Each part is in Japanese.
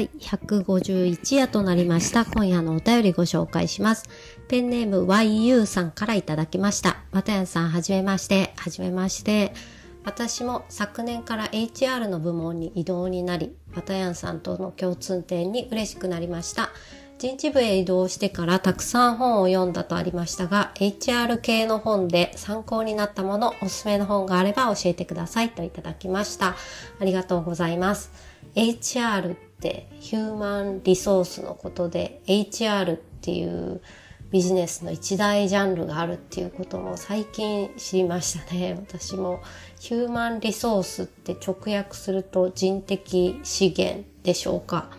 第151夜となりました。今夜のお便りご紹介します。ペンネーム YU さんからいただきました。バタヤンさん、はじめまして。はじめまして。私も昨年から HR の部門に異動になり、バタヤンさんとの共通点に嬉しくなりました。人事部へ移動してからたくさん本を読んだとありましたが、HR 系の本で参考になったもの、おすすめの本があれば教えてくださいといただきました。ありがとうございます。HR ってヒューマンリソースのことで HR っていうビジネスの一大ジャンルがあるっていうことも最近知りましたね。私もヒューマンリソースって直訳すると人的資源でしょうか。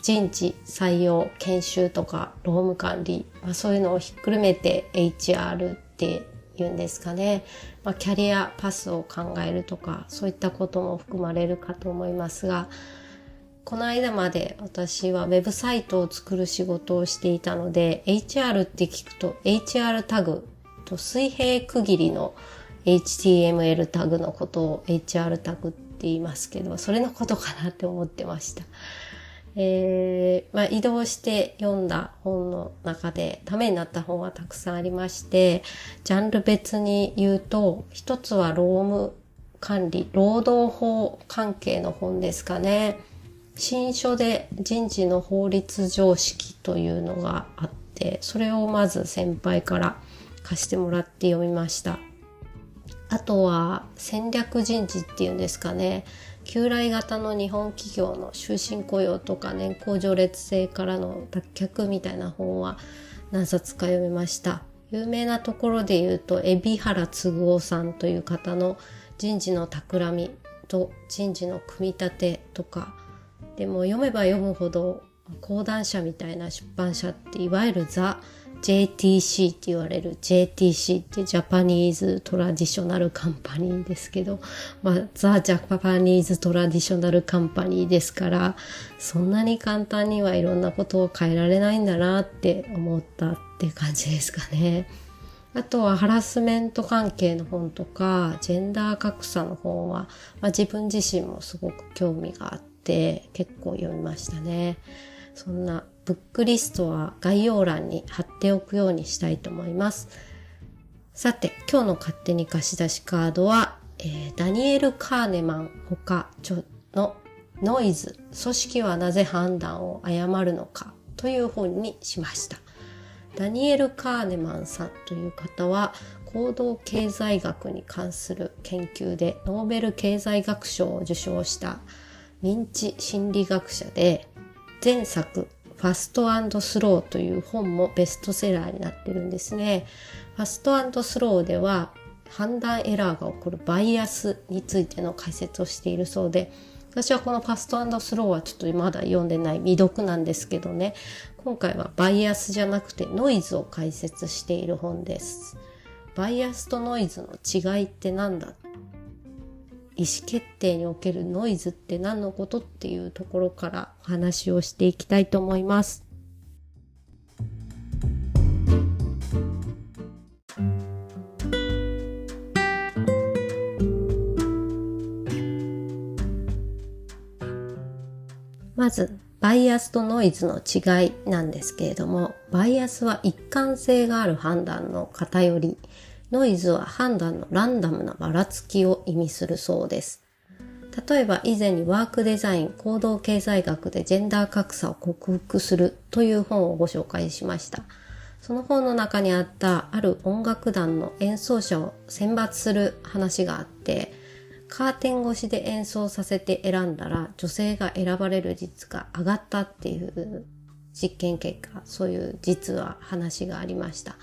人事、採用、研修とか労務管理、まあ、そういうのをひっくるめて HR って言うんですかね。まあ、キャリアパスを考えるとか、そういったことも含まれるかと思いますが、この間まで私はウェブサイトを作る仕事をしていたので、HR って聞くと HR タグと水平区切りの HTML タグのことを HR タグって言いますけど、それのことかなって思ってました。えー、まあ、移動して読んだ本の中でためになった本はたくさんありまして、ジャンル別に言うと、一つは労務管理、労働法関係の本ですかね。新書で人事の法律常識というのがあって、それをまず先輩から貸してもらって読みました。あとは戦略人事っていうんですかね。旧来型の日本企業の終身雇用とか年功序列制からの脱却みたいな本は何冊か読みました。有名なところで言うと、海老原嗣生さんという方の人事の成り立ちと人事の組み立てとか、でも読めば読むほど講談社みたいな出版社っていわゆるザ・ JTC って言われる JTC って Japanese traditional company ですけど、まあ、ザ・ Japanese traditional company ですから、そんなに簡単にはいろんなことを変えられないんだなって思ったって感じですかね。あとはハラスメント関係の本とか、ジェンダー格差の本は、まあ、自分自身もすごく興味があって、結構読みましたね。そんなブックリストは概要欄に貼っておくようにしたいと思います。さて、今日の勝手に貸し出しカードは、えー、ダニエル・カーネマンほかのノイズ、組織はなぜ判断を誤るのかという本にしました。ダニエル・カーネマンさんという方は行動経済学に関する研究でノーベル経済学賞を受賞した認知心理学者で前作ファストスローという本もベストセラーになってるんですね。ファストスローでは判断エラーが起こるバイアスについての解説をしているそうで、私はこのファストスローはちょっとまだ読んでない未読なんですけどね、今回はバイアスじゃなくてノイズを解説している本です。バイアスとノイズの違いって何だ意思決定におけるノイズって何のことっていうところからお話をしていきたいと思います。まず、バイアスとノイズの違いなんですけれども、バイアスは一貫性がある判断の偏り、ノイズは判断のランダムなばらつきを意味するそうです。例えば以前にワークデザイン、行動経済学でジェンダー格差を克服するという本をご紹介しました。その本の中にあったある音楽団の演奏者を選抜する話があって、カーテン越しで演奏させて選んだら女性が選ばれる率が上がったっていう実験結果、そういう実は話がありました。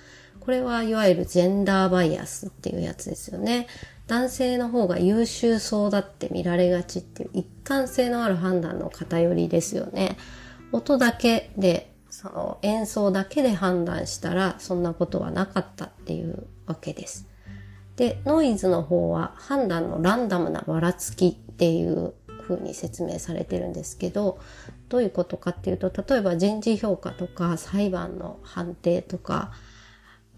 これはいわゆるジェンダーバイアスっていうやつですよね。男性の方が優秀そうだって見られがちっていう一貫性のある判断の偏りですよね。音だけで、その演奏だけで判断したら、そんなことはなかったっていうわけです。で、ノイズの方は判断のランダムなばらつきっていう風に説明されてるんですけど、どういうことかっていうと、例えば人事評価とか裁判の判定とか、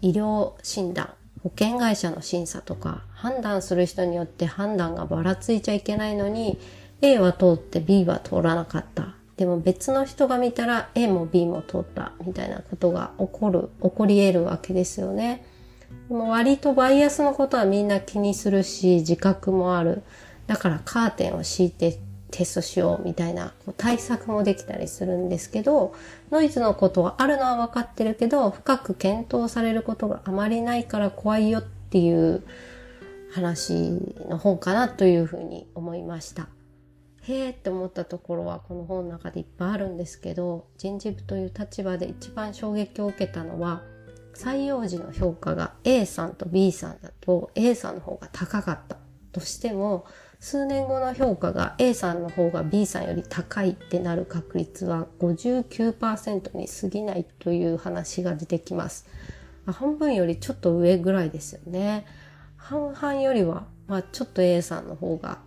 医療診断、保険会社の審査とか、判断する人によって判断がばらついちゃいけないのに、A は通って B は通らなかった。でも別の人が見たら A も B も通ったみたいなことが起こる、起こり得るわけですよね。もう割とバイアスのことはみんな気にするし、自覚もある。だからカーテンを敷いてテストしようみたいな対策もできたりするんですけど、ノイズのことはあるのは分かってるけど、深く検討されることがあまりないから怖いよっていう話の本かなというふうに思いました。へえって思ったところはこの本の中でいっぱいあるんですけど、人事部という立場で一番衝撃を受けたのは、採用時の評価が A さんと B さんだと A さんの方が高かったとしても、数年後の評価が A さんの方が B さんより高いってなる確率は59%に過ぎないという話が出てきます。半分よりちょっと上ぐらいですよね。半々よりは、まあちょっと A さんの方が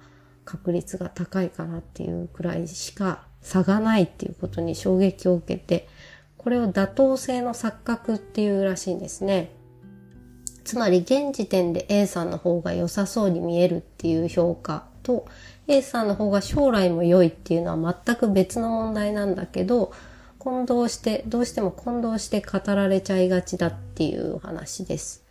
確率が高いかなっていうくらいしか差がないっていうことに衝撃を受けて、これを妥当性の錯覚っていうらしいんですね。つまり現時点で A さんの方が良さそうに見えるっていう評価と A さんの方が将来も良いっていうのは全く別の問題なんだけど混同してどうしても混同して語られちゃいがちだっていう話です。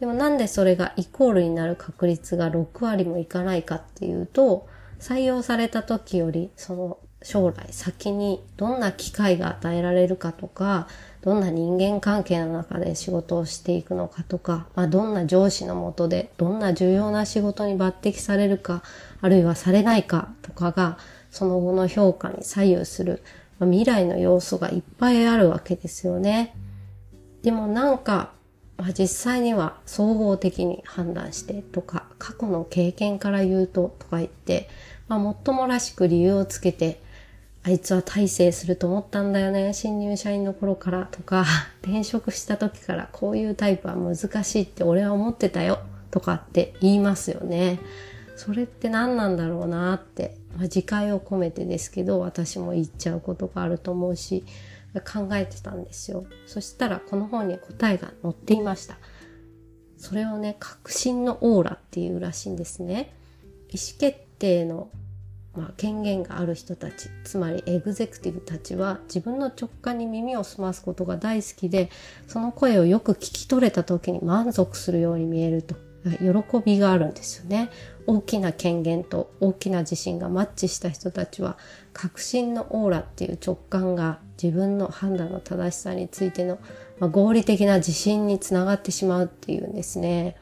でもなんでそれがイコールになる確率が6割もいかないかっていうと採用された時よりその将来先にどんな機会が与えられるかとかどんな人間関係の中で仕事をしていくのかとか、まあ、どんな上司のもとでどんな重要な仕事に抜擢されるか、あるいはされないかとかが、その後の評価に左右する、まあ、未来の要素がいっぱいあるわけですよね。でもなんか、まあ、実際には総合的に判断してとか、過去の経験から言うととか言って、まあ、もっともらしく理由をつけて、あいつは大成すると思ったんだよね。新入社員の頃からとか、転職した時からこういうタイプは難しいって俺は思ってたよとかって言いますよね。それって何なんだろうなって、まあ、自戒を込めてですけど、私も言っちゃうことがあると思うし、考えてたんですよ。そしたらこの本に答えが載っていました。それをね、確信のオーラっていうらしいんですね。意思決定のまあ、権限がある人たちつまりエグゼクティブたちは自分の直感に耳を澄ますことが大好きでその声をよく聞き取れた時に満足するように見えると。喜びがあるんですよね。大きな権限と大きな自信がマッチした人たちは確信のオーラっていう直感が自分の判断の正しさについての、まあ、合理的な自信につながってしまうっていうんですね。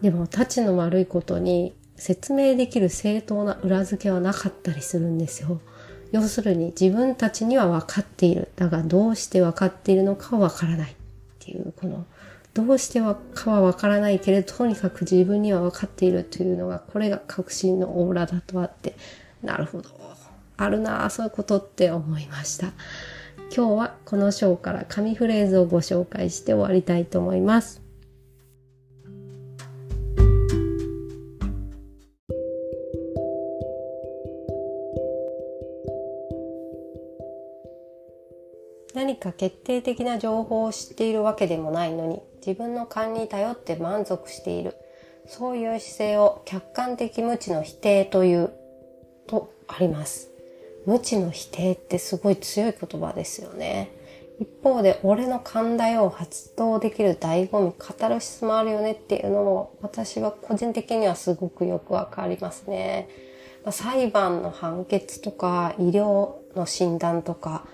でも、立ちの悪いことに、説明できる正当な裏付けはなかったりするんですよ。要するに自分たちには分かっている。だがどうして分かっているのかは分からないっていう、この、どうしてはかは分からないけれど、とにかく自分には分かっているというのが、これが確信のオーラだとあって、なるほど。あるなぁ、そういうことって思いました。今日はこの章から紙フレーズをご紹介して終わりたいと思います。か決定的な情報を知っているわけでもないのに自分の勘に頼って満足している。そういう姿勢を客観的無知の否定というとあります。無知の否定ってすごい強い言葉ですよね。一方で俺の勘だよ発動できる醍醐味カタルシスもあるよねっていうのも私は個人的にはすごくよくわかりますね。裁判の判決とか医療の診断とか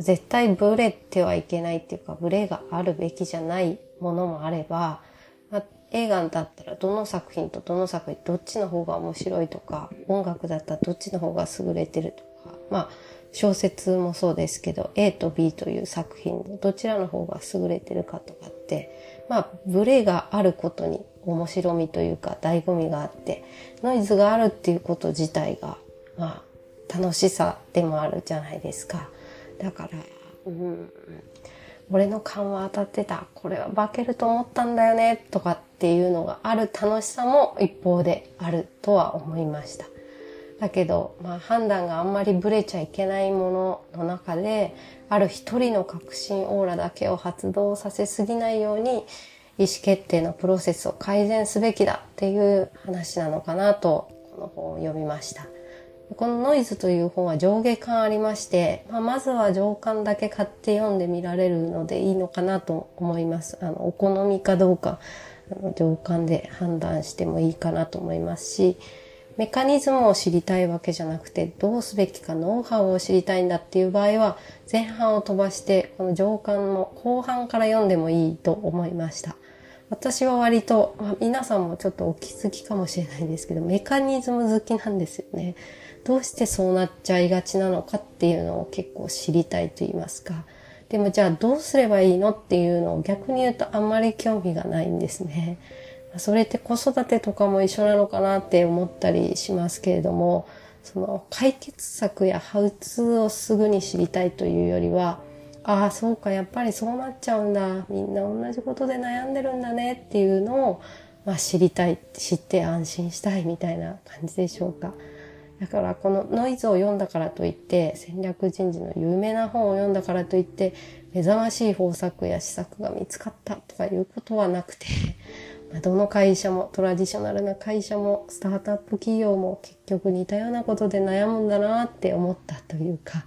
絶対ブレてはいけないっていうか、ブレがあるべきじゃないものもあれば、ま、映画だったらどの作品とどの作品どっちの方が面白いとか、音楽だったらどっちの方が優れてるとか、まあ、小説もそうですけど、A と B という作品どちらの方が優れてるかとかって、まあ、ブレがあることに面白みというか、醍醐味があって、ノイズがあるっていうこと自体が、まあ、楽しさでもあるじゃないですか。だから、うん、俺の勘は当たってた。これは化けると思ったんだよね。とかっていうのがある楽しさも一方であるとは思いました。だけど、まあ判断があんまりブレちゃいけないものの中で、ある一人の革新オーラだけを発動させすぎないように、意思決定のプロセスを改善すべきだっていう話なのかなと、この本を読みました。このノイズという本は上下巻ありまして、まあ、まずは上巻だけ買って読んでみられるのでいいのかなと思います。あの、お好みかどうか、あの上巻で判断してもいいかなと思いますし、メカニズムを知りたいわけじゃなくて、どうすべきかノウハウを知りたいんだっていう場合は、前半を飛ばして、この上巻の後半から読んでもいいと思いました。私は割と、あ、皆さんもちょっとお気づきかもしれないんですけど、メカニズム好きなんですよね。どうしてそうなっちゃいがちなのかっていうのを結構知りたいと言いますか。でもじゃあどうすればいいのっていうのを逆に言うとあんまり興味がないんですね。それって子育てとかも一緒なのかなって思ったりしますけれども、その解決策やハウツーをすぐに知りたいというよりは、ああ、そうか、やっぱりそうなっちゃうんだ。みんな同じことで悩んでるんだねっていうのを、まあ、知りたい、知って安心したいみたいな感じでしょうか。だからこのノイズを読んだからといって戦略人事の有名な本を読んだからといって目覚ましい方策や施策が見つかったとかいうことはなくて どの会社もトラディショナルな会社もスタートアップ企業も結局似たようなことで悩むんだなって思ったというか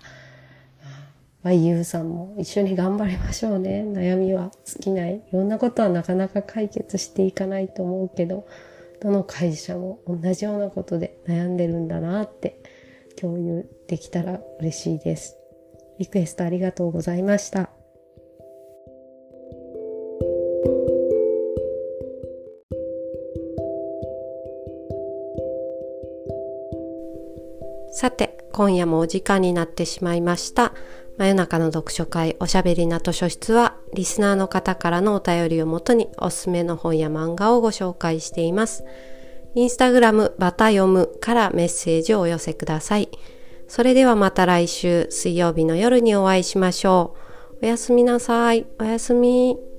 YU さんも一緒に頑張りましょうね悩みは尽きないいろんなことはなかなか解決していかないと思うけどどの会社も同じようなことで悩んでるんだなって共有できたら嬉しいです。リクエストありがとうございました。さて、今夜もお時間になってしまいました。真夜中の読書会おしゃべりな図書室はリスナーの方からのお便りをもとにおすすめの本や漫画をご紹介しています。インスタグラムバタ読むからメッセージをお寄せください。それではまた来週水曜日の夜にお会いしましょう。おやすみなさい。おやすみ。